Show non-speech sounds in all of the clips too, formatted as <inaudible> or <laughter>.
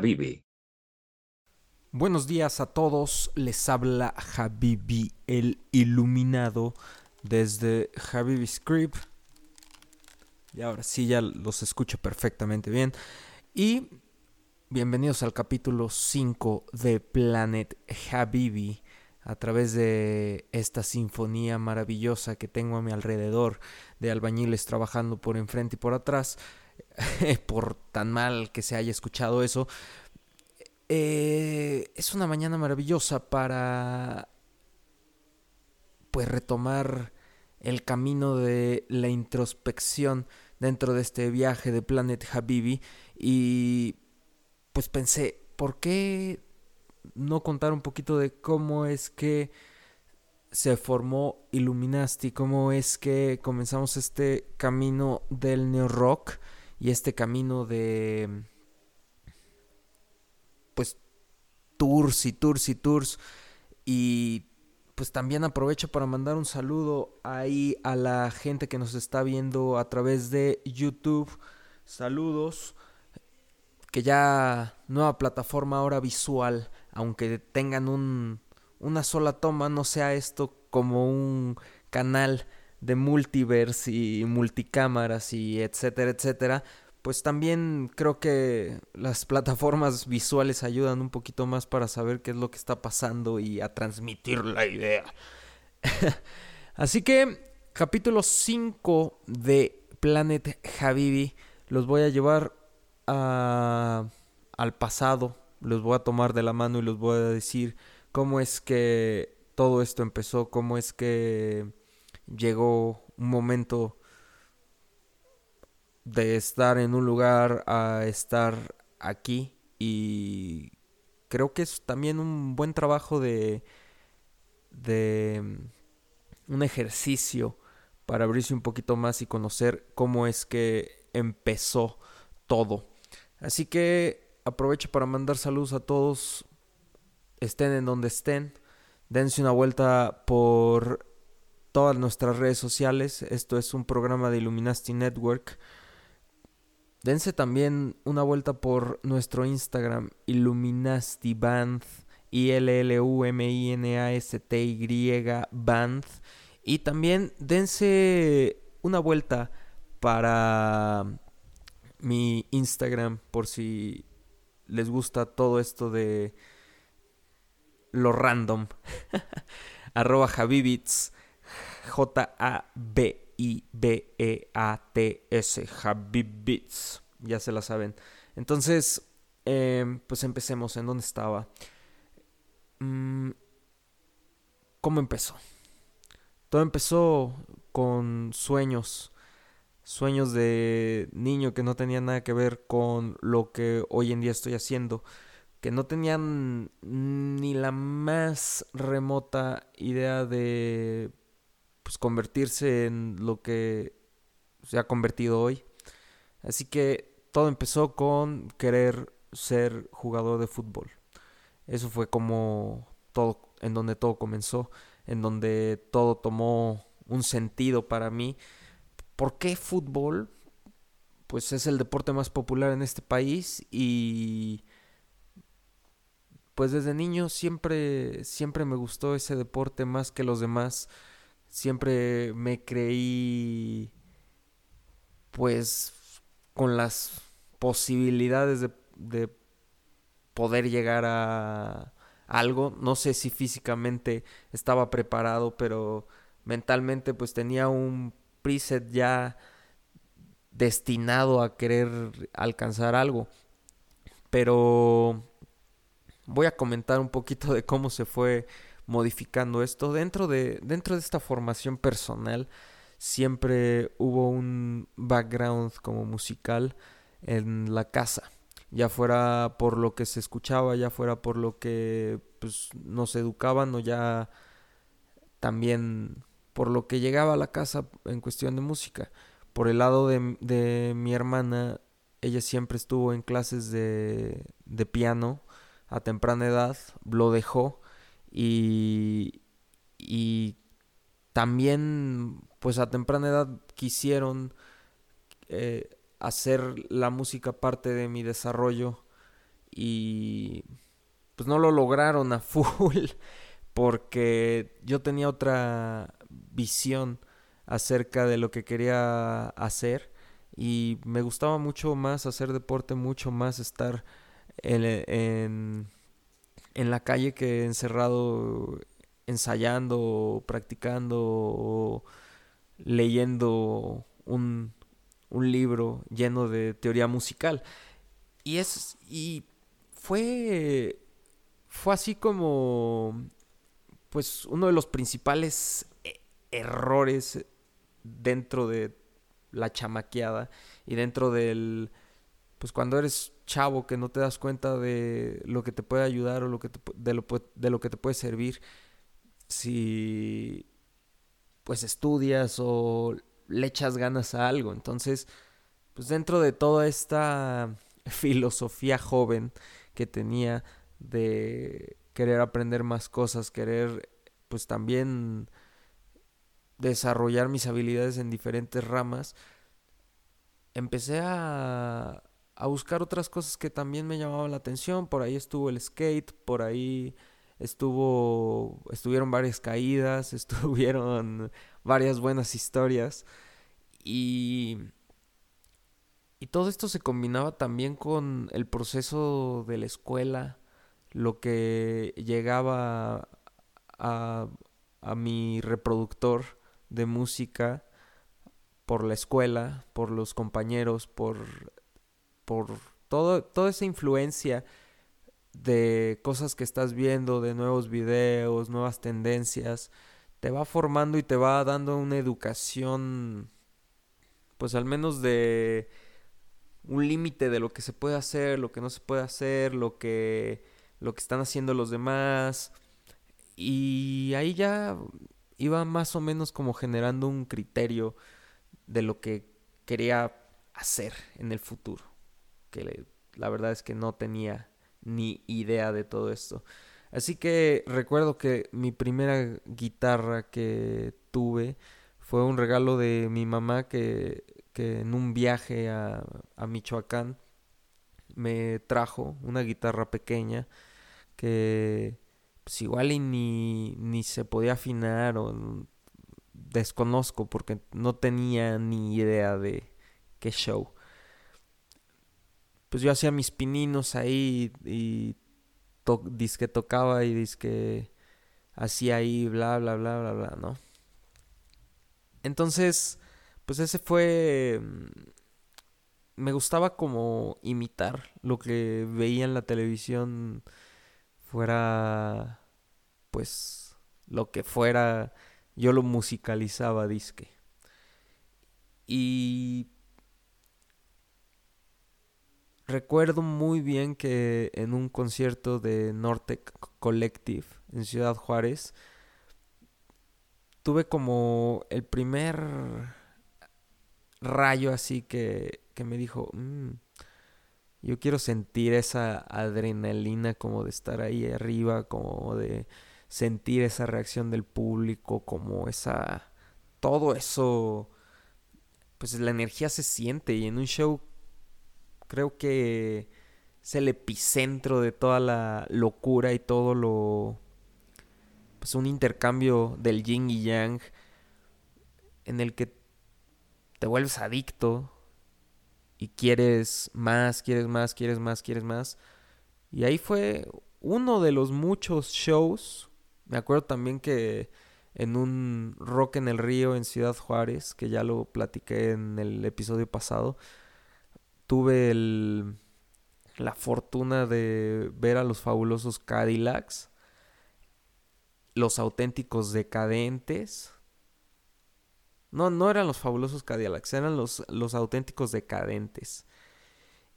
Habibi. Buenos días a todos, les habla Habibi el Iluminado desde Habibi Script. Y ahora sí ya los escucho perfectamente bien. Y bienvenidos al capítulo 5 de Planet Habibi a través de esta sinfonía maravillosa que tengo a mi alrededor de albañiles trabajando por enfrente y por atrás. <laughs> por tan mal que se haya escuchado eso. Eh, es una mañana maravillosa para pues retomar el camino de la introspección dentro de este viaje de Planet Habibi y pues pensé, ¿por qué no contar un poquito de cómo es que se formó Illuminati, cómo es que comenzamos este camino del neo rock y este camino de pues tours y tours y tours y pues también aprovecho para mandar un saludo ahí a la gente que nos está viendo a través de YouTube. Saludos. Que ya nueva plataforma ahora visual, aunque tengan un, una sola toma, no sea esto como un canal de multiverse y multicámaras y etcétera, etcétera, pues también creo que las plataformas visuales ayudan un poquito más para saber qué es lo que está pasando y a transmitir la idea. <laughs> Así que capítulo 5 de Planet Habibi los voy a llevar a, al pasado, los voy a tomar de la mano y los voy a decir cómo es que todo esto empezó, cómo es que llegó un momento de estar en un lugar a estar aquí y creo que es también un buen trabajo de de mm, un ejercicio para abrirse un poquito más y conocer cómo es que empezó todo. Así que aprovecho para mandar saludos a todos, estén en donde estén, dense una vuelta por todas nuestras redes sociales. Esto es un programa de Illuminati Network. Dense también una vuelta por nuestro Instagram, Illuminasti Band, I-L-L-U-M-I-N-A-S-T-Y Band. Y también dense una vuelta para mi Instagram por si les gusta todo esto de lo random. <laughs> Arroba Javibits. J-A-B-I-B-E-A-T-S. Habibits. Ya se la saben. Entonces, em, pues empecemos. ¿En dónde estaba? Mm, ¿Cómo empezó? Todo empezó con sueños. Sueños de niño que no tenían nada que ver con lo que hoy en día estoy haciendo. Que no tenían ni la más remota idea de pues convertirse en lo que se ha convertido hoy. Así que todo empezó con querer ser jugador de fútbol. Eso fue como todo, en donde todo comenzó, en donde todo tomó un sentido para mí. ¿Por qué fútbol? Pues es el deporte más popular en este país y pues desde niño siempre siempre me gustó ese deporte más que los demás siempre me creí pues con las posibilidades de, poder llegar a algo. No sé si físicamente estaba preparado, pero mentalmente pues tenía un preset ya destinado a querer alcanzar algo. Pero voy a comentar un poquito de cómo se fue modificando esto. Dentro de, dentro de esta formación personal siempre hubo un background como musical en la casa. Ya fuera por lo que se escuchaba, ya fuera por lo que pues, nos educaban o ya también por lo que llegaba a la casa en cuestión de música. Por el lado de, mi hermana, ella siempre estuvo en clases de, de piano a temprana edad, lo dejó y, y también pues a temprana edad quisieron eh, hacer la música parte de mi desarrollo y pues no lo lograron a <laughs> full porque yo tenía otra visión acerca de lo que quería hacer y me gustaba mucho más hacer deporte, mucho más estar en, en, la calle que encerrado ensayando, practicando leyendo un, un libro lleno de teoría musical. Y es y fue fue así como pues uno de los principales e, errores dentro de la chamaqueada y dentro del pues cuando eres chavo que no te das cuenta de lo que te puede ayudar o lo que de, lo, de lo que te puede servir si pues estudias o le echas ganas a algo. Entonces, pues dentro de toda esta <laughs> filosofía joven que tenía de querer aprender más cosas, querer pues también desarrollar mis habilidades en diferentes ramas, empecé a, a buscar otras cosas que también me llamaban la atención. Por ahí estuvo el skate, por ahí estuvo estuvieron varias caídas, <laughs> estuvieron varias buenas historias y y todo esto se combinaba también con el proceso de la escuela, lo que llegaba a, a mi reproductor de música por la escuela, por los compañeros, por, por todo, toda esa influencia de cosas que estás viendo, de nuevos videos, nuevas tendencias, te va formando y te va dando una educación, pues al menos de un límite de lo que se puede hacer, lo que no se puede hacer, lo que, lo que están haciendo los demás. Y ahí ya iba más o menos como generando un criterio de lo que quería hacer en el futuro. Que la verdad es que no tenía ni idea de todo esto. Así que recuerdo que mi primera guitarra que tuve fue un regalo de mi mamá que, que en un viaje a, Michoacán me trajo una guitarra pequeña que pues igual y ni, ni se podía afinar o desconozco porque no tenía ni idea de qué show. Pues yo hacía mis pininos ahí y disque tocaba y disque hacía ahí bla bla bla bla bla, ¿no? Entonces, pues ese fue mm, me gustaba como imitar lo que veía en la televisión fuera pues lo que fuera yo lo musicalizaba disque y recuerdo muy bien que en un concierto de Nortec Collective en Ciudad Juárez tuve como el primer rayo así que, que me dijo, mm, yo quiero sentir esa adrenalina como de estar ahí arriba, como de sentir esa reacción del público, como esa... Todo eso, pues la energía se siente y en un show creo que es el epicentro de toda la locura y todo lo... Pues un intercambio del yin y yang en el que te vuelves adicto y quieres más, quieres más, quieres más, quieres más. Y ahí fue uno de los muchos shows. Me acuerdo también que en un Rock en el Río en Ciudad Juárez, que ya lo platiqué en el episodio pasado, tuve la fortuna de ver a los fabulosos Cadillacs, los auténticos decadentes, no, no eran los fabulosos Cadillacs, eran los, los auténticos decadentes.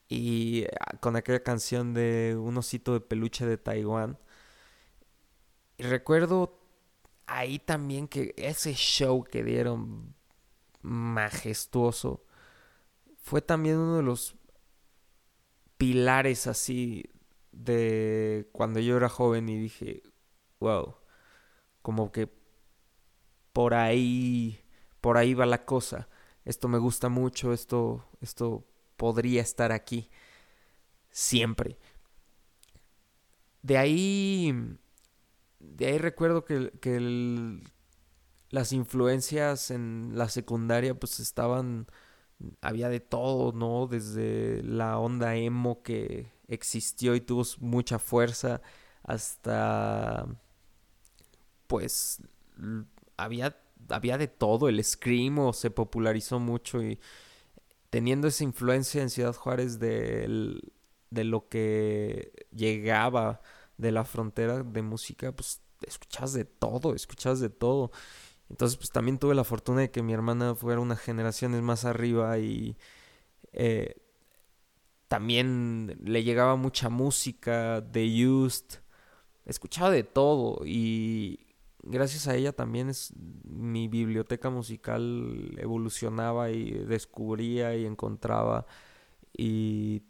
Y ah, con aquella canción de un osito de peluche de Taiwán. Y recuerdo ahí también que ese show que dieron majestuoso fue también uno de los pilares así de cuando yo era joven y dije, wow, como que por ahí por ahí va la cosa. Esto me gusta mucho, esto, esto podría estar aquí siempre. de ahí, de ahí recuerdo que, que las influencias en la secundaria pues estaban, había de todo, ¿no? Desde la onda emo que existió y tuvo mucha fuerza hasta pues había, había de todo, el screamo se popularizó mucho y teniendo esa influencia en Ciudad Juárez de, de lo que llegaba de la frontera de música, pues escuchabas de todo, escuchabas de todo. Entonces, pues también tuve la fortuna de que mi hermana fuera unas generaciones más arriba y eh, también le llegaba mucha música de Used, escuchaba de todo y gracias a ella también es, mi biblioteca musical evolucionaba y descubría y encontraba y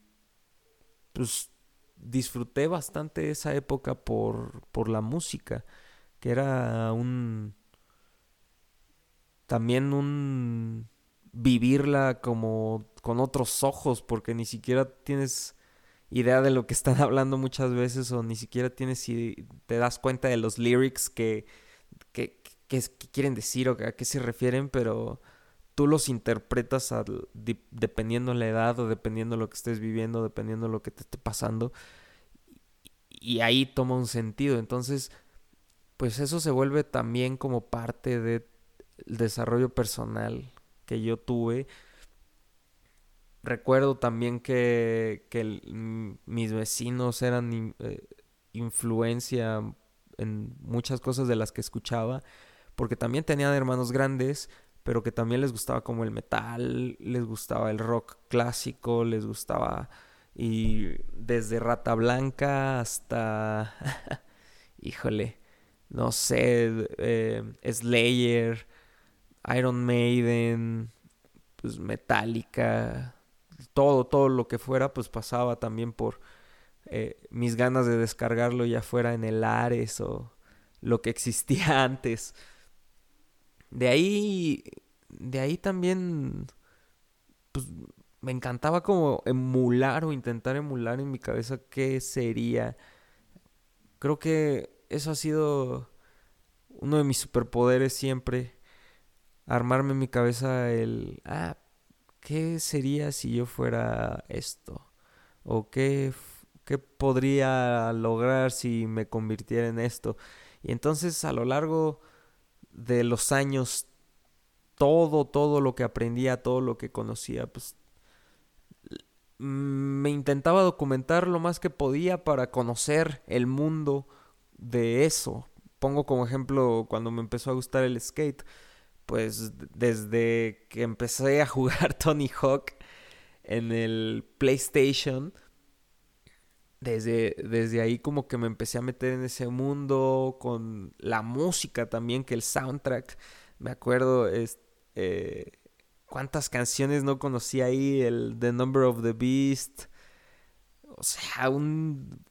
pues disfruté bastante esa época por, por la música, que era un también un vivirla como con otros ojos, porque ni siquiera tienes idea de lo que están <laughs> hablando muchas veces o ni siquiera tienes te das cuenta de los lyrics que, que, quieren decir o a qué se refieren, pero tú los interpretas al, dependiendo la edad o dependiendo lo que estés viviendo, dependiendo lo que te esté pasando. Y ahí toma un sentido. Entonces, pues eso se vuelve también como parte del desarrollo personal que yo tuve. Recuerdo también que, mis vecinos eran eh, influencia en muchas cosas de las que escuchaba, porque también tenían hermanos grandes, pero que también les gustaba como el metal, les gustaba el rock clásico, les gustaba y desde Rata Blanca hasta, <laughs> híjole, no sé, eh, Slayer, Iron Maiden, pues Metallica, todo, todo lo que fuera, pues pasaba también por eh, mis ganas de descargarlo ya fuera en el Ares o lo que existía <laughs> antes. De ahí, de ahí también, pues me encantaba como emular o intentar emular en mi cabeza qué sería. Creo que eso ha sido uno de mis superpoderes siempre. Armarme en mi cabeza el, ah, ¿qué sería si yo fuera esto? ¿O qué, qué podría lograr si me convirtiera en esto? Y entonces a lo largo de los años, todo, todo lo que aprendía, todo lo que conocía, pues me intentaba documentar lo más que podía para conocer el mundo de eso. Pongo como ejemplo cuando me empezó a gustar el skate pues desde que empecé a jugar <laughs> Tony Hawk en el PlayStation, desde, desde ahí como que me empecé a meter en ese mundo con la música también, que el soundtrack, me acuerdo, es, eh, cuántas canciones no conocí ahí, el The Number of the Beast, o sea, un...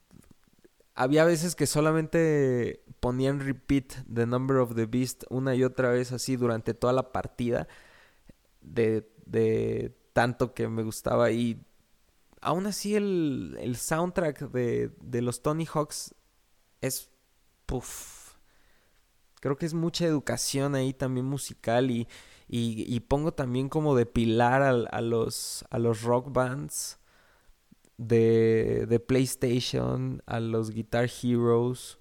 Había veces que solamente ponían repeat The Number of the Beast una y otra vez así durante toda la partida de, tanto que me gustaba y aún así el, el soundtrack de, de, los Tony Hawks es puff. Creo que es mucha educación ahí también musical y, y, y pongo también como de pilar a, a, los, a los rock bands de, de PlayStation, a los Guitar Heroes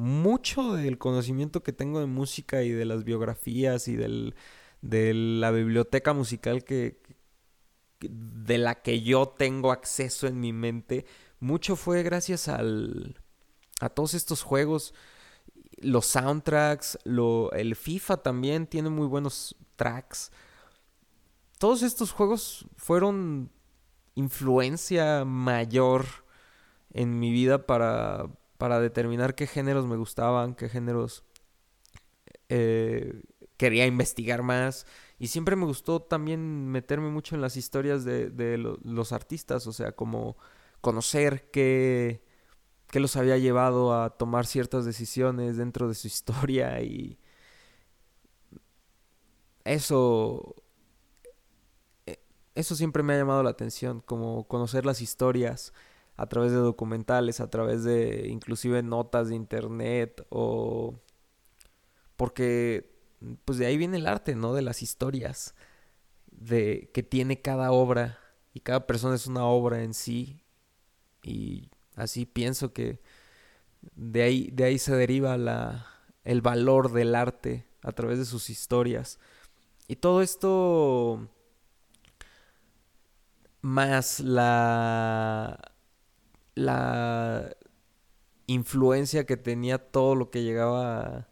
mucho del conocimiento que tengo de música y de las biografías y del, de la biblioteca musical que, de la que yo tengo acceso en mi mente, mucho fue gracias al, a todos estos juegos, los soundtracks, lo, el FIFA también tiene muy buenos tracks. Todos estos juegos fueron influencia mayor en mi vida para, para determinar qué géneros me gustaban, qué géneros eh, quería investigar más. Y siempre me gustó también meterme mucho en las historias de, los artistas, o sea, como conocer qué, qué los había llevado a tomar ciertas decisiones dentro de su historia y eso eh, eso siempre me ha llamado la atención, como conocer las historias a través de documentales, a través de inclusive notas de internet o porque pues de ahí viene el arte, ¿no? De las historias de que tiene cada obra y cada persona es una obra en sí y así pienso que de ahí de ahí se deriva la el valor del arte a través de sus historias. Y todo esto más la la influencia que tenía todo lo que llegaba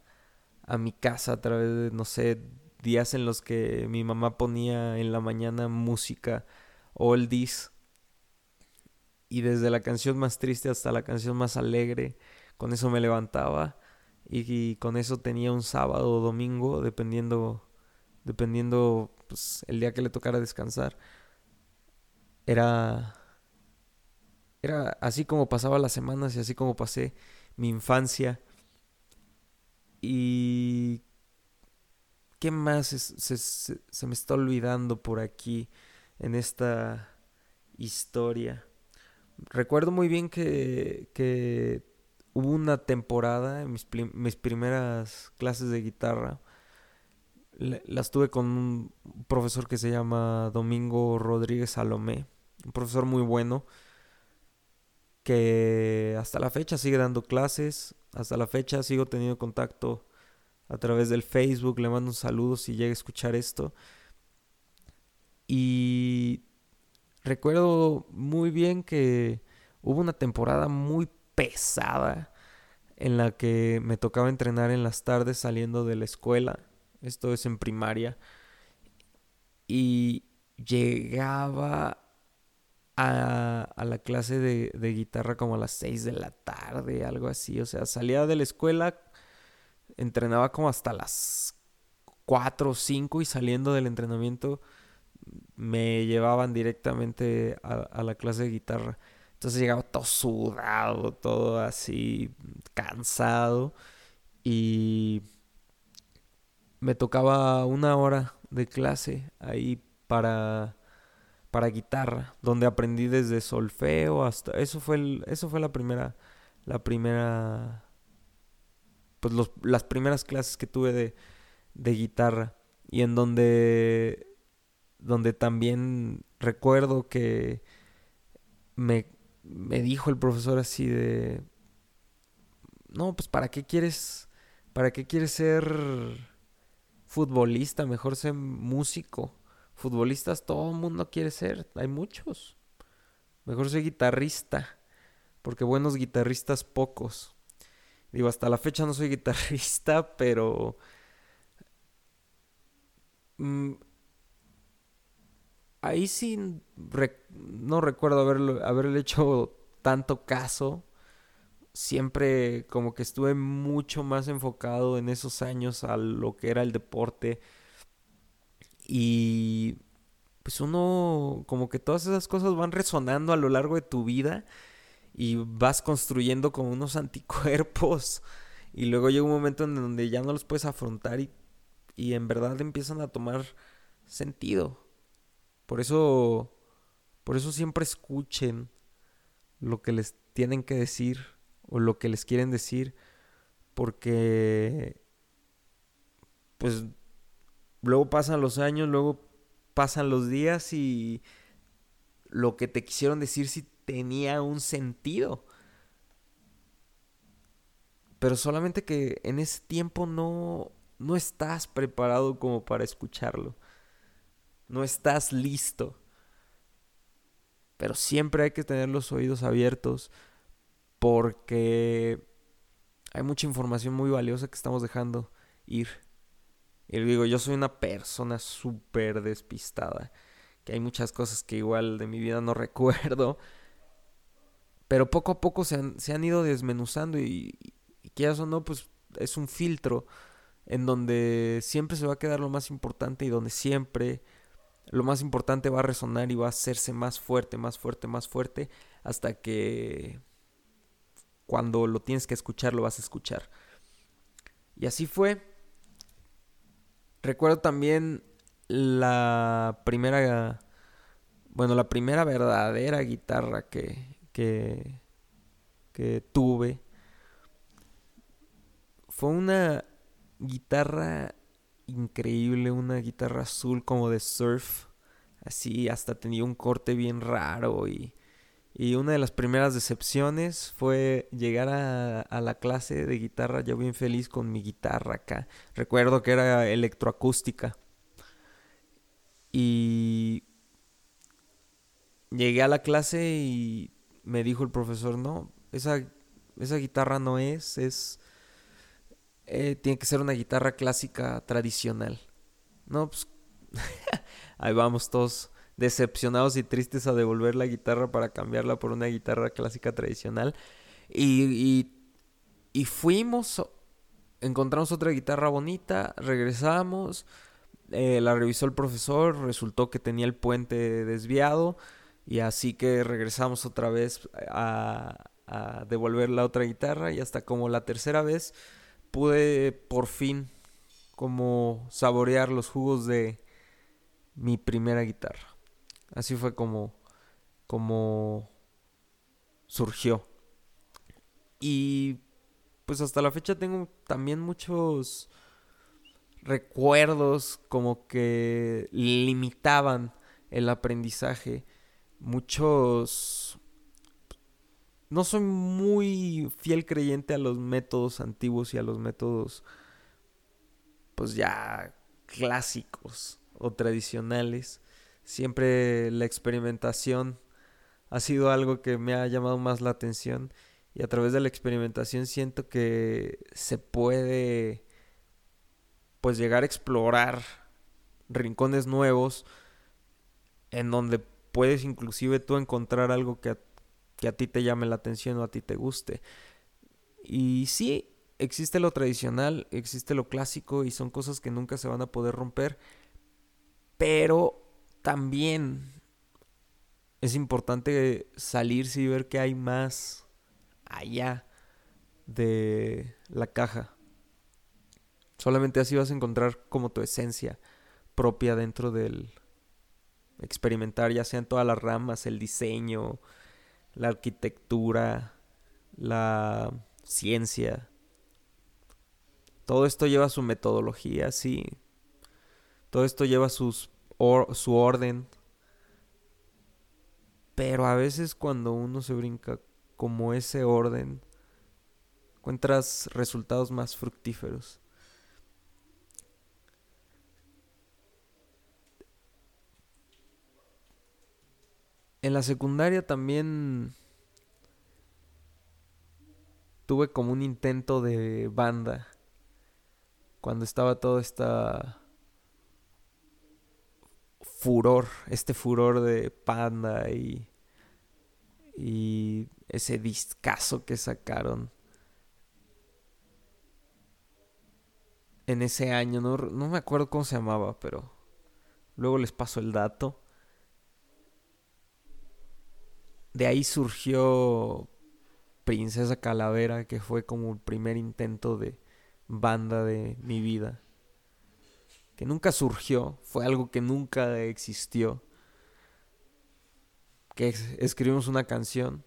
a, mi casa a través de, no sé, días en los que mi mamá ponía en la mañana música oldies y desde la canción más triste hasta la canción más alegre, con eso me levantaba y, con eso tenía un sábado o domingo, dependiendo, dependiendo pues, el día que le tocara descansar. Era era así como pasaba las semanas y así como pasé mi infancia. Y... ¿Qué más se, me está olvidando por aquí en esta historia? Recuerdo muy bien que, que hubo una temporada en mis, mis primeras clases de guitarra. las tuve con un profesor que se llama Domingo Rodríguez Salomé. Un profesor muy bueno que hasta la fecha sigue dando clases, hasta la fecha sigo teniendo contacto a través del Facebook, le mando un saludo si llega a escuchar esto. Y recuerdo muy bien que hubo una temporada muy pesada en la que me tocaba entrenar en las tardes saliendo de la escuela, esto es en primaria, y llegaba a, la clase de, guitarra como a las 6 de la tarde, algo así. O sea, salía de la escuela, entrenaba como hasta las 4 o 5 y saliendo del entrenamiento me llevaban directamente a, a la clase de guitarra. Entonces llegaba todo sudado, todo así, cansado. Y me tocaba una hora de clase ahí para para guitarra, donde aprendí desde solfeo hasta eso fue el, eso fue la primera la primera pues los, las primeras clases que tuve de, de guitarra y en donde donde también recuerdo que me, me dijo el profesor así de no pues para qué quieres para qué quieres ser futbolista mejor ser músico Futbolistas todo el mundo quiere ser, hay muchos. Mejor soy guitarrista, porque buenos guitarristas pocos. Digo, hasta la fecha no soy <laughs> guitarrista, pero... Mm, ahí sí no recuerdo haberlo, haberle hecho tanto caso. Siempre como que estuve mucho más enfocado en esos años a lo que era el deporte y pues uno, como que todas esas cosas van resonando a lo largo de tu vida y vas construyendo como unos <laughs> anticuerpos. Y luego llega un momento en donde ya no los puedes afrontar y, y en verdad empiezan a tomar sentido. Por eso, por eso siempre escuchen lo que les tienen que decir o lo que les quieren decir. Porque, pues luego pasan los años, luego pasan los días y lo que te quisieron decir sí tenía un sentido. Pero solamente que en ese tiempo no, no estás preparado como para escucharlo. No estás listo. Pero siempre hay que tener los oídos abiertos porque hay mucha información muy valiosa que estamos dejando ir. Y digo, yo soy una persona súper despistada. Que hay muchas cosas que igual de mi vida no <laughs> recuerdo. Pero poco a poco se han, se han ido desmenuzando y, y o no, pues es un filtro en donde siempre se va a quedar lo más importante y donde siempre lo más importante va a resonar y va a hacerse más fuerte, más fuerte, más fuerte, hasta que cuando lo tienes que escuchar, lo vas a escuchar. Y así fue. Recuerdo también la primera, bueno, la primera verdadera guitarra que, que, tuve. Fue una guitarra increíble, una guitarra azul como de surf, así hasta tenía un corte bien raro y, y una de las primeras decepciones fue llegar a, la clase de guitarra ya bien feliz con mi guitarra acá. Recuerdo que era electroacústica. Y llegué a la clase y me dijo el profesor, no, esa, esa guitarra no es, es... Eh, tiene que ser una guitarra clásica tradicional. No, pues <laughs> ahí vamos todos decepcionados y tristes a devolver la guitarra para cambiarla por una guitarra clásica tradicional. Y, y, fuimos, encontramos otra guitarra bonita, regresamos, eh, la revisó el profesor, resultó que tenía el puente desviado y así que regresamos otra vez a, a devolver la otra guitarra y hasta como la tercera vez pude por fin como saborear los jugos de mi primera guitarra. Así fue como como surgió. Y pues hasta la fecha tengo también muchos recuerdos como que limitaban el aprendizaje. Muchos... No soy muy fiel creyente a los métodos antiguos y a los métodos pues ya clásicos o tradicionales. Siempre la experimentación ha sido algo que me ha llamado más la atención y a través de la experimentación siento que se puede pues llegar a explorar rincones nuevos en donde puedes inclusive tú encontrar algo que a, que a ti te llame la atención o a ti te guste. Y sí, existe lo tradicional, existe lo clásico y son cosas que nunca se van a poder romper, pero también es importante salirse y ver que hay más allá de la caja. Solamente así vas a encontrar como tu esencia propia dentro del experimentar, ya sea en todas las ramas, el diseño, la arquitectura, la ciencia. Todo esto lleva su metodología, sí. Todo esto lleva sus su orden. Pero a veces cuando uno se brinca como ese orden, encuentras resultados más fructíferos. En la secundaria también tuve como un intento de banda. Cuando estaba todo esta furor, este furor de panda y, y ese discazo que sacaron en ese año. No, no me acuerdo cómo se llamaba, pero luego les paso el dato. de ahí surgió Princesa Calavera, que fue como el primer intento de banda de mi vida. Que nunca surgió, fue algo que nunca existió. Que escribimos una canción,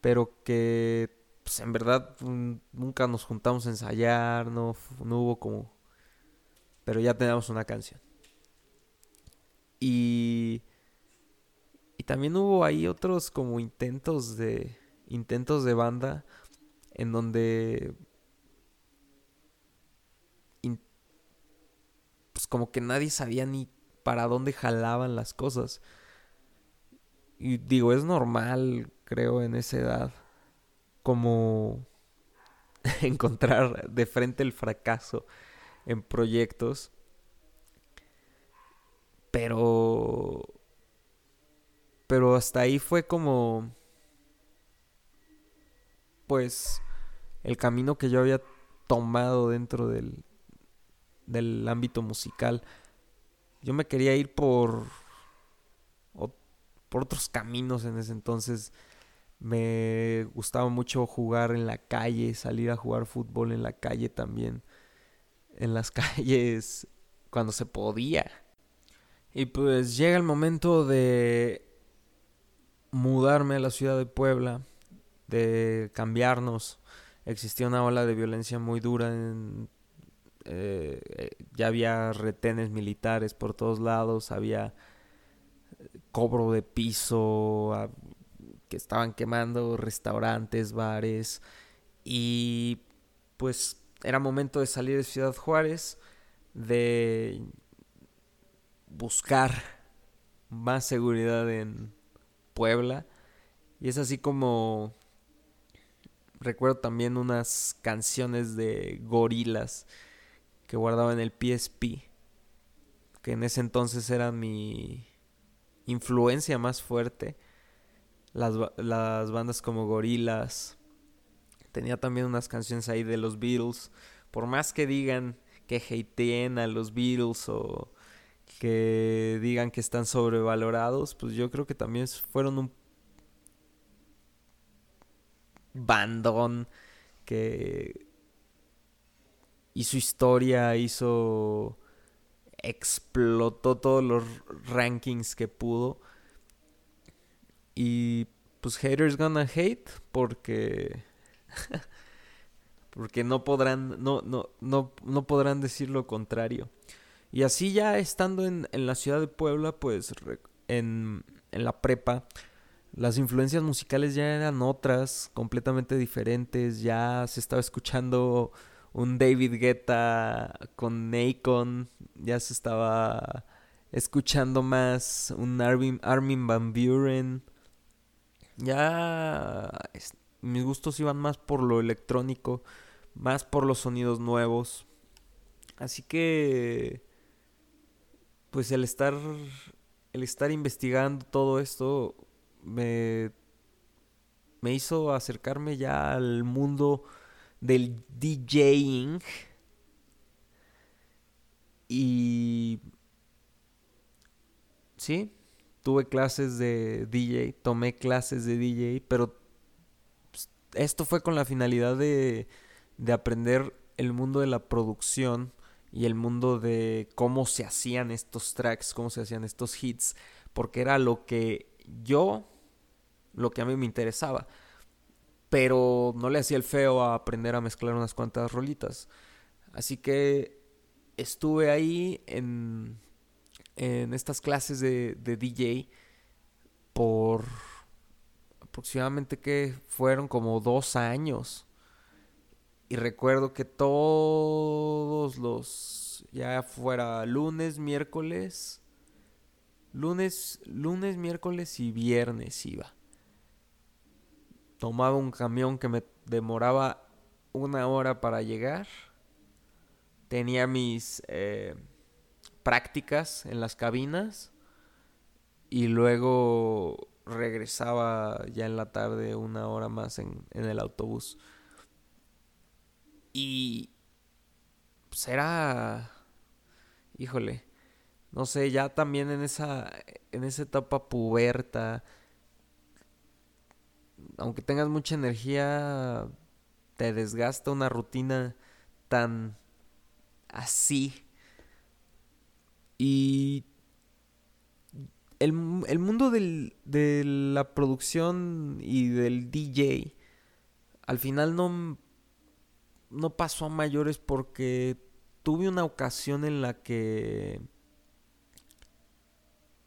pero que pues, en verdad nunca nos juntamos a ensayar, no, no hubo como... Pero ya teníamos una canción. Y y también hubo ahí otros como intentos de intentos de banda en donde como que nadie sabía ni para dónde jalaban las cosas. Y digo, es normal, creo, en esa edad, como <laughs> encontrar de frente el fracaso en proyectos. Pero pero hasta ahí fue como... Pues el camino que yo había tomado dentro del, del ámbito musical. Yo me quería ir por, por otros caminos en ese entonces. Me gustaba mucho jugar en la calle, salir a jugar fútbol en la calle también. En las <laughs> calles cuando se podía. Y pues llega el momento de mudarme a la ciudad de Puebla, de cambiarnos. Existía una ola de violencia muy dura en, eh, ya había retenes militares por todos lados, había cobro de piso, que estaban quemando restaurantes, bares y pues era momento de salir de Ciudad Juárez, de buscar más seguridad en Puebla. Y es así como recuerdo también unas canciones de gorilas que guardaba en el PSP, que en ese entonces era mi influencia más fuerte. Las, las bandas como Gorilas. Tenía también unas canciones ahí de los Beatles. Por más que digan que hateen a los Beatles o que digan que están sobrevalorados, pues yo creo que también fueron un bandón que hizo historia, hizo explotó todos los rankings que pudo. Y pues haters gonna hate porque <laughs> porque no podrán no, no, no, no podrán decir lo contrario. Y así ya estando en, en la ciudad de Puebla, pues en, en la prepa, las influencias musicales ya eran otras, completamente diferentes, ya se estaba escuchando un David Guetta con Akon, ya se estaba escuchando más un Armin, Armin Van Buren. Ya mis gustos iban más por lo electrónico, más por los sonidos nuevos. Así que pues el estar el estar investigando todo esto me me hizo acercarme ya al mundo del DJing. Y... Sí, tuve clases de DJ, tomé clases de DJ, pero pues, esto fue con la finalidad de, de aprender el mundo de la producción y el mundo de cómo se hacían estos tracks, cómo se hacían estos hits, porque era lo que yo, lo que a mí me interesaba pero no le hacía el feo a aprender a mezclar unas cuantas rolitas. Así que estuve ahí en, en estas clases de, de DJ por aproximadamente que fueron como dos años. Y recuerdo que todos los, ya fuera lunes, miércoles, lunes, lunes, miércoles y viernes iba tomaba un camión que me demoraba una hora para llegar. Tenía mis eh, prácticas en las cabinas y luego regresaba ya en la tarde una hora más en, en el autobús. Y pues era, híjole, no sé, ya también en esa, en esa etapa puberta, aunque tengas mucha energía, te desgasta una rutina tan así. Y el, mundo de la producción y del DJ al final no, no pasó a mayores porque tuve una ocasión en la que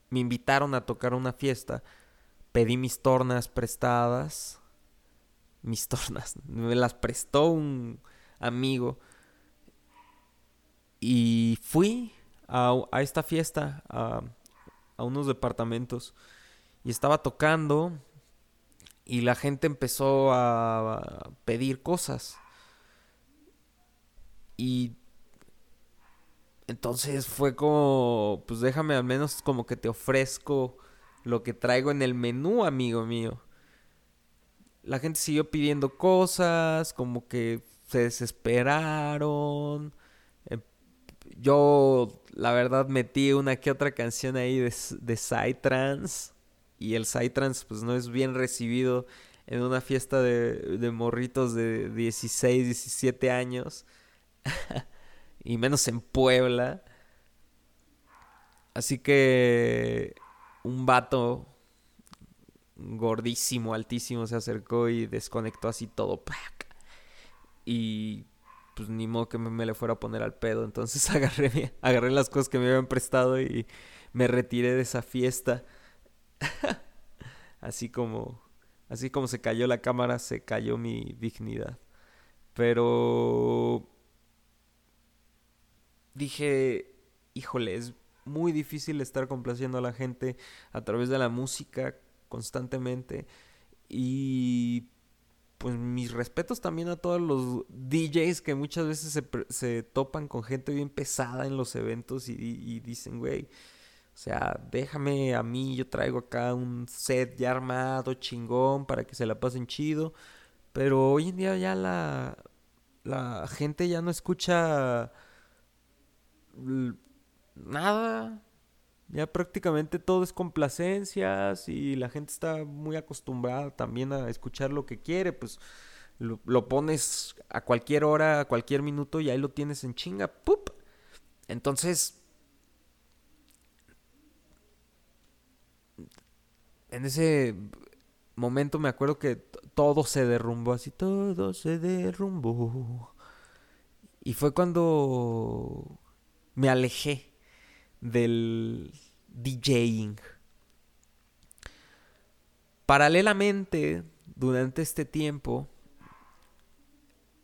me invitaron a tocar una fiesta pedí mis tornas prestadas. Mis tornas, <laughs> me las prestó un amigo. Y fui a, esta fiesta, a, a unos departamentos. Y estaba tocando y la gente empezó a pedir cosas. Y entonces fue como, pues déjame al menos como que te ofrezco lo que traigo en el menú, amigo mío. La gente siguió pidiendo cosas, como que se desesperaron. Em, yo, la verdad, metí una que otra canción ahí de, de Psytrance. Y el Psytrance, pues no es bien recibido en una fiesta de, de morritos de 16, 17 años. <laughs> y menos en Puebla. Así que un vato gordísimo, altísimo, se acercó y desconectó así todo. Y pues ni modo que me, le fuera a poner al pedo. Entonces <laughs> agarré, agarré las cosas que me habían prestado y me retiré de esa fiesta. <laughs> así como, así como se cayó la cámara, se cayó mi dignidad. Pero dije, híjole, es muy difícil estar complaciendo a la gente a través de la música constantemente. Y pues mis respetos también a todos los DJs que muchas veces se, se topan con gente bien pesada en los eventos y, dicen, güey, o sea, déjame a mí, yo traigo acá un set ya armado, chingón, para que se la pasen chido. Pero hoy en día ya la, la gente ya no escucha nada. Ya prácticamente todo es complacencias y la gente está muy acostumbrada también a escuchar lo que quiere. Pues lo, pones a cualquier hora, a cualquier minuto y ahí lo tienes en chinga. ¡Pup! Entonces, en ese momento me acuerdo que todo se derrumbó, así todo se derrumbó. Y fue cuando me alejé del DJing. Paralelamente, durante este tiempo,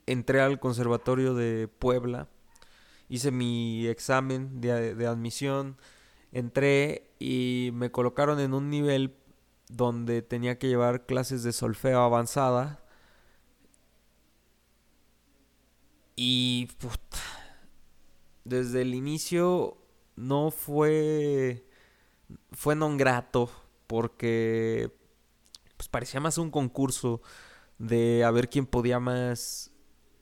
entré al Conservatorio de Puebla, hice mi examen de, admisión, entré y me colocaron en un nivel donde tenía que llevar clases de solfeo avanzada. Y desde el inicio no fue fue non grato porque pues parecía más un concurso de a ver quién podía más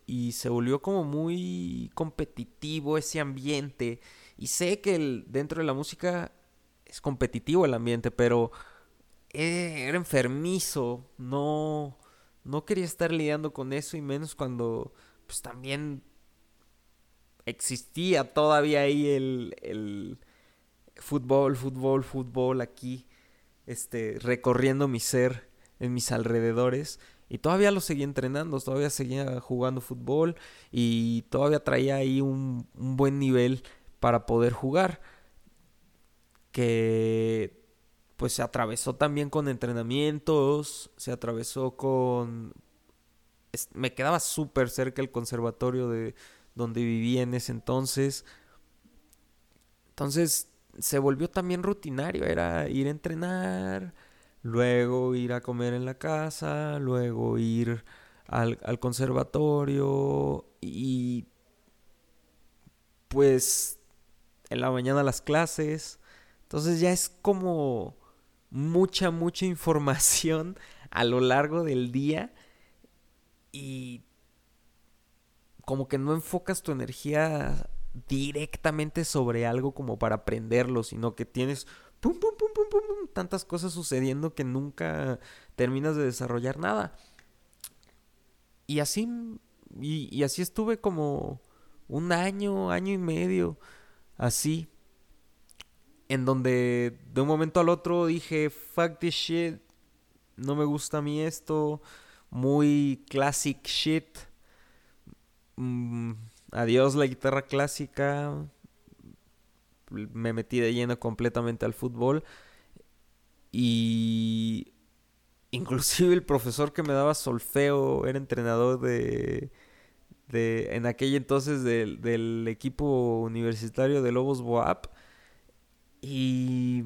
y se volvió como muy competitivo ese ambiente. Y sé que dentro de la música es competitivo el ambiente pero eh, era enfermizo, no, no quería estar lidiando con eso y menos cuando pues también existía todavía ahí el, el fútbol, fútbol, fútbol aquí, este, recorriendo mi ser en mis alrededores. Y todavía lo seguía entrenando, todavía seguía jugando fútbol y todavía traía ahí un, un buen nivel para poder jugar. Que pues se atravesó también con entrenamientos, se atravesó con... Me quedaba súper cerca el conservatorio de donde vivía en ese entonces. Entonces se volvió también rutinario, era ir a entrenar, luego ir a comer en la casa, luego ir al, al conservatorio y pues en la mañana las clases. Entonces ya es como mucha, mucha <laughs> información a lo largo del día y como que no enfocas tu energía directamente sobre algo como para aprenderlo, sino que tienes pum, pum, pum, pum, pum, tantas cosas sucediendo que nunca terminas de desarrollar nada. Y así, y así estuve como un año, año y medio, así en donde de un momento al otro dije, fuck this shit, no me gusta a mí esto, muy classic shit, mm, adiós la guitarra clásica, me metí de lleno completamente al fútbol. Y inclusive el profesor que me daba solfeo era entrenador de, de en aquel entonces del, equipo universitario de Lobos Boap y,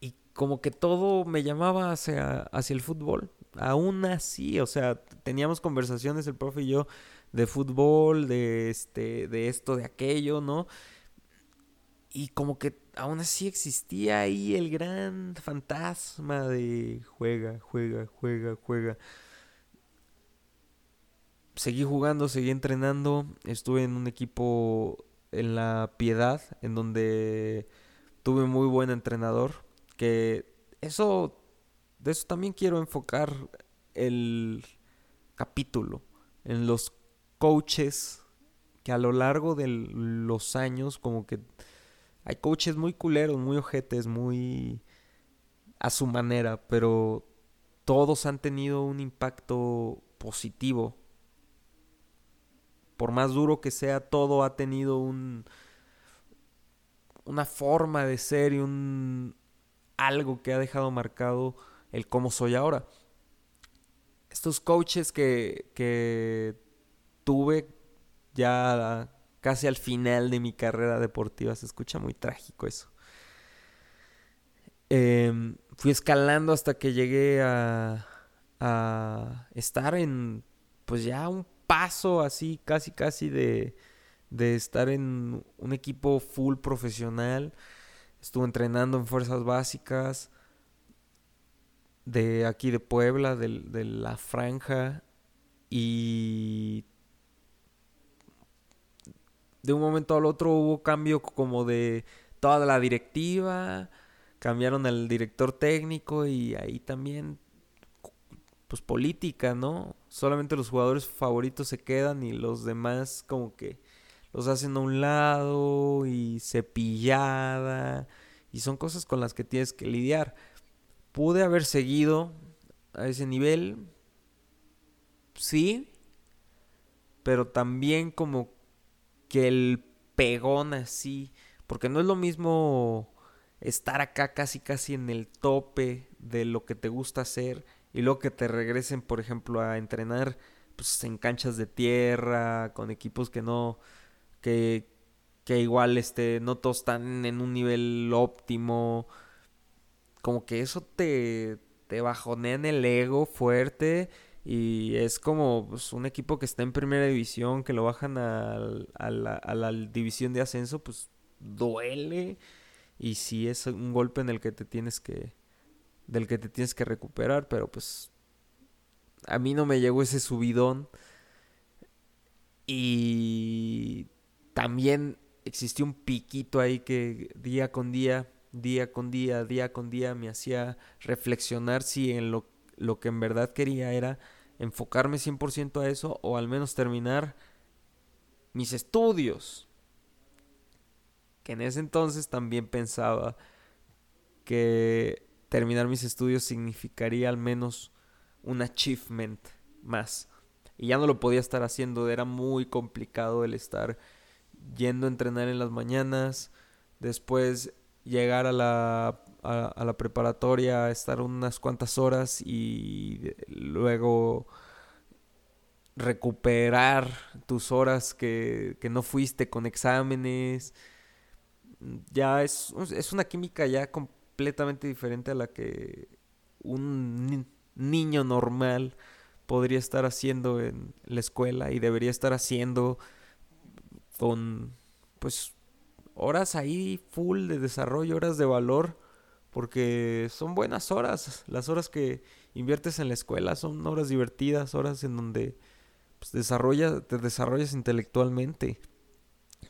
y como que todo me llamaba hacia, hacia el fútbol. Aún así, o sea, teníamos conversaciones el profe y yo de fútbol, de este, de esto, de aquello, ¿no? Y como que aún así existía ahí el gran fantasma de juega, juega, juega, juega. Seguí jugando, seguí entrenando, estuve en un equipo en la Piedad, en donde tuve muy buen entrenador, que eso, de eso también quiero enfocar el capítulo, en los coaches que a lo largo de los años como que hay coaches muy culeros, muy ojetes, muy a su manera, pero todos han tenido un impacto positivo. Por más duro que sea, todo ha tenido un una forma de ser y un algo que ha dejado marcado el cómo soy ahora. Estos coaches que, que tuve ya casi al final de mi carrera deportiva, se escucha muy trágico eso. Em, fui escalando hasta que llegué a, a estar en, pues ya un paso así, casi, casi de, de estar en un equipo full profesional. Estuve entrenando en fuerzas básicas de aquí de Puebla, de, de la franja. Y de un momento al otro hubo cambio como de toda la directiva cambiaron al director técnico y ahí también pues política, ¿no? Solamente los jugadores favoritos se quedan y los demás como que los hacen a un lado y cepillada y son cosas con las que tienes que lidiar. Pude haber seguido a ese nivel, sí, pero también como que el pegón así, porque no es lo mismo estar acá casi casi en el tope de lo que te gusta hacer y luego que te regresen, por ejemplo, a entrenar pues en canchas de tierra, con equipos que no que que igual este no todos están en un nivel óptimo. Como que eso te te bajonea en el ego fuerte y es como pues, un equipo que está en primera división, que lo bajan a, a, la, a la división de ascenso, pues duele. Y sí es un golpe en el que te tienes que del que te tienes que recuperar, pero pues a mí no me llegó ese subidón. Y también existió un piquito ahí que día con día, día con día, día con día me hacía reflexionar si en lo, lo que en verdad quería era enfocarme 100% a eso o al menos terminar mis estudios que en ese entonces también pensaba que terminar mis estudios significaría al menos un achievement más. Y ya no lo podía estar haciendo, era muy complicado el estar yendo a entrenar en las mañanas, después llegar a la, a, la preparatoria, estar unas cuantas horas y luego recuperar tus horas que, que no fuiste con exámenes. Ya es, es una química ya completamente diferente a la que un niño normal podría estar haciendo en la escuela y debería estar haciendo con pues horas ahí full de desarrollo, horas de valor, porque son buenas horas, las horas que inviertes en la escuela son horas divertidas, horas en donde pues, te desarrollas intelectualmente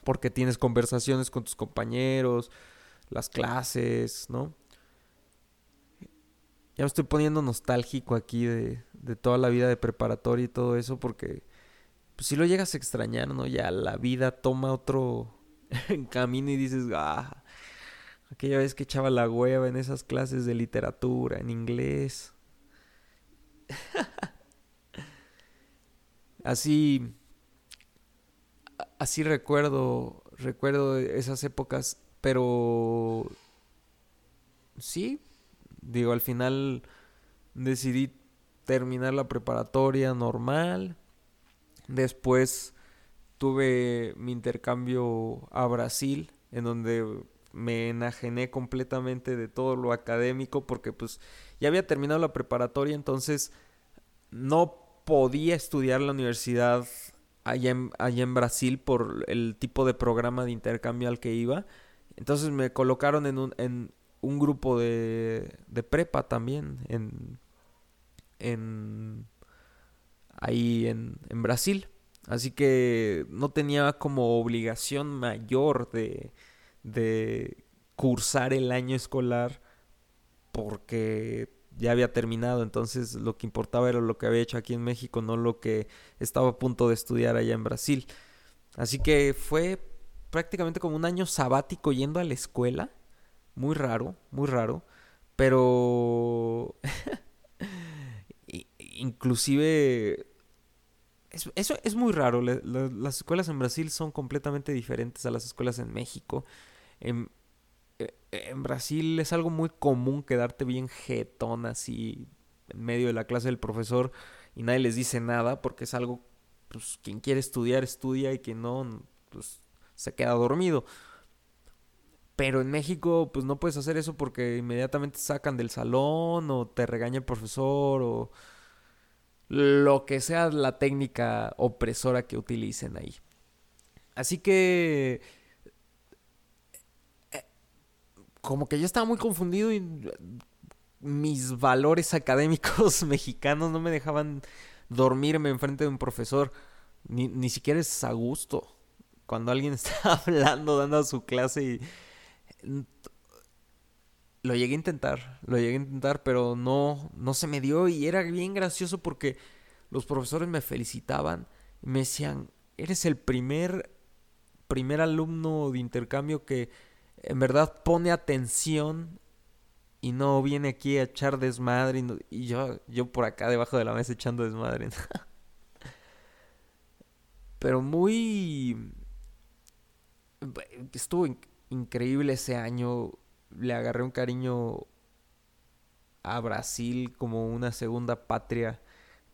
porque tienes conversaciones con tus compañeros, las clases, ¿no? Ya me estoy poniendo nostálgico aquí de, de toda la vida de preparatoria y todo eso porque pues si lo llegas a extrañar, ¿no? Ya la vida toma otro <laughs> camino y dices, ah, aquella vez que echaba la hueva en esas clases de literatura, en inglés. <laughs> Así así recuerdo, recuerdo esas épocas, pero sí, digo, al final decidí terminar la preparatoria normal. Después tuve mi intercambio a Brasil, en donde me enajené completamente de todo lo académico porque pues ya había terminado la preparatoria, entonces no podía estudiar la universidad allá en, allá en Brasil por el tipo de programa de intercambio al que iba. Entonces me colocaron en un, en un grupo de, de prepa también, en, en ahí en, en Brasil. Así que no tenía como obligación mayor de, de cursar el año escolar porque ya había terminado, entonces lo que importaba era lo que había hecho aquí en México, no lo que estaba a punto de estudiar allá en Brasil. Así que fue prácticamente como un año sabático yendo a la escuela, muy raro, muy raro, Pero... <laughs> inclusive... eso es muy raro. las escuelas en Brasil son completamente diferentes a las escuelas en México. En, eh, en Brasil es algo muy común quedarte bien jetón así en medio de la clase del profesor y nadie les dice nada porque es algo, pues quien quiere estudiar estudia y quien no, pues se queda dormido. Pero en México, pues no puedes hacer eso porque inmediatamente sacan del salón o te regaña el profesor o lo que sea la técnica opresora que utilicen ahí. Así que eh, como que yo estaba muy confundido y mis valores <laughs> académicos <laughs> mexicanos no me dejaban dormirme enfrente de un profesor. Ni, ni siquiera es a gusto. Cuando alguien <laughs> está hablando, dando su clase y lo llegué a intentar, lo llegué a intentar, pero no, no se me dio y era bien gracioso porque los profesores me felicitaban me decían, eres el primer, primer alumno de intercambio que en verdad pone atención y no viene aquí a echar desmadre y, yo, yo por acá debajo de la mesa echando desmadre. <laughs> pero muy... Estuvo increíble ese año. Le agarré un cariño a Brasil como una segunda patria,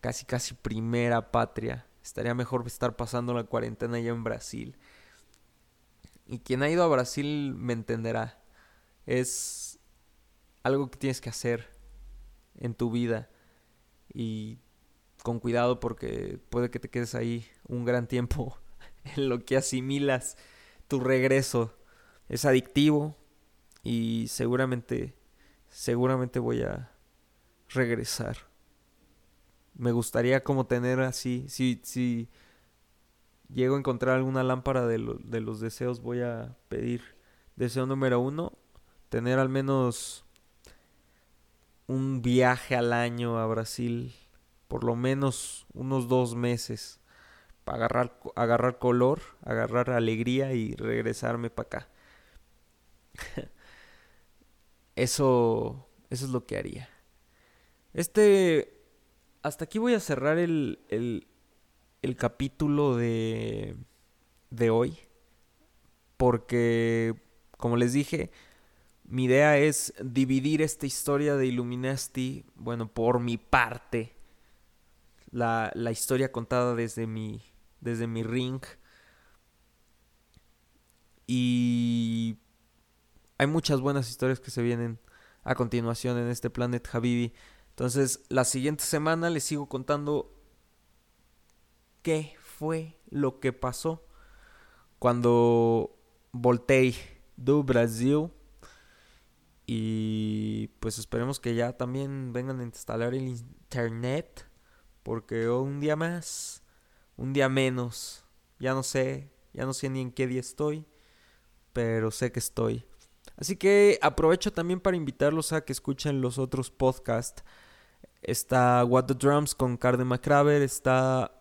casi casi primera patria. Estaría mejor estar pasando la cuarentena allá en Brasil. Y quien ha ido a Brasil me entenderá. Es algo que tienes que hacer en tu vida. Y con cuidado porque puede que te quedes ahí un gran tiempo <laughs> en lo que asimilas tu regreso es adictivo y seguramente, seguramente voy a regresar. Me gustaría como tener así, si, si llego a encontrar alguna lámpara de, de los deseos, voy a pedir deseo número uno, tener al menos un viaje al año a Brasil, por lo menos unos dos meses, para agarrar, agarrar color, agarrar alegría y regresarme para acá. <laughs> eso, eso es lo que haría. Este, hasta aquí voy a cerrar el, el, el capítulo de, de hoy. Porque, como les dije, mi idea es dividir esta historia de Illuminati, bueno, por mi parte, la, la historia contada desde mi, desde mi ring. Y hay muchas buenas historias que se vienen a continuación en este Planet Habibi. Entonces, la siguiente semana les sigo contando qué fue lo que pasó cuando volteé do Brasil. Y pues esperemos que ya también vengan a instalar el internet. Porque un día más, un día menos. Ya no sé, ya no sé ni en qué día estoy. Pero sé que estoy. Así que aprovecho también para invitarlos a que escuchen los otros podcasts. Está What the Drums con Carde McCraver, está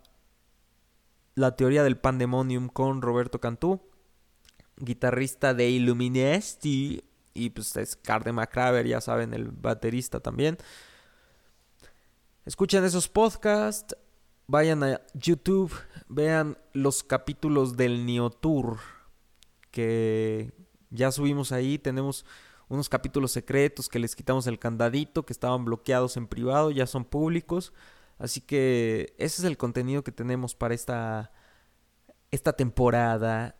La teoría del pandemonium con Roberto Cantú, guitarrista de Illuminati y pues es Carde McCraver, ya saben, el baterista también. Escuchen esos podcasts, vayan a YouTube, vean los capítulos del Neo Tour que ya subimos ahí, tenemos unos capítulos secretos que les quitamos el candadito, que estaban bloqueados en privado, ya son públicos. Así que ese es el contenido que tenemos para esta, esta temporada.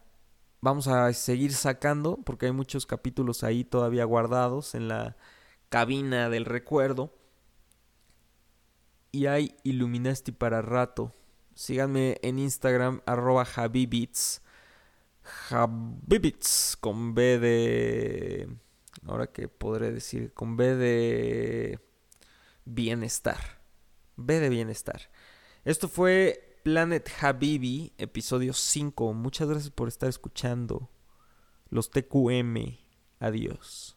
Vamos a seguir sacando porque hay muchos capítulos ahí todavía guardados en la cabina del recuerdo. Y hay Illuminasti para rato. Síganme en Instagram arroba Javibits Habibits con B de... Ahora que podré decir, con B de bienestar. B de bienestar. Esto fue Planet Habibi, episodio 5. Muchas gracias por estar escuchando. Los TQM. Adiós.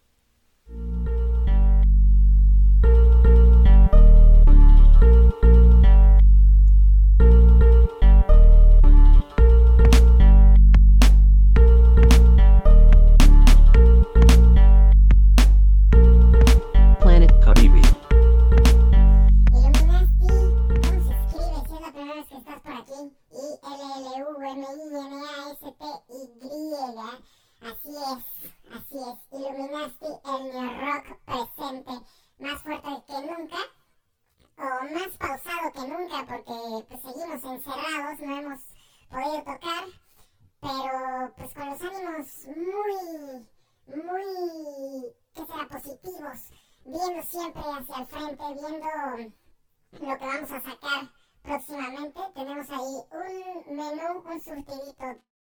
Así es, así es. Illuminati, el New Rock presente, más fuerte que nunca, o más pausado que nunca, porque pues, seguimos encerrados, no hemos podido tocar, pero pues con los ánimos muy, muy, que será? Positivos, viendo siempre hacia el frente, viendo lo que vamos a sacar próximamente. Tenemos ahí un menú, un surtidito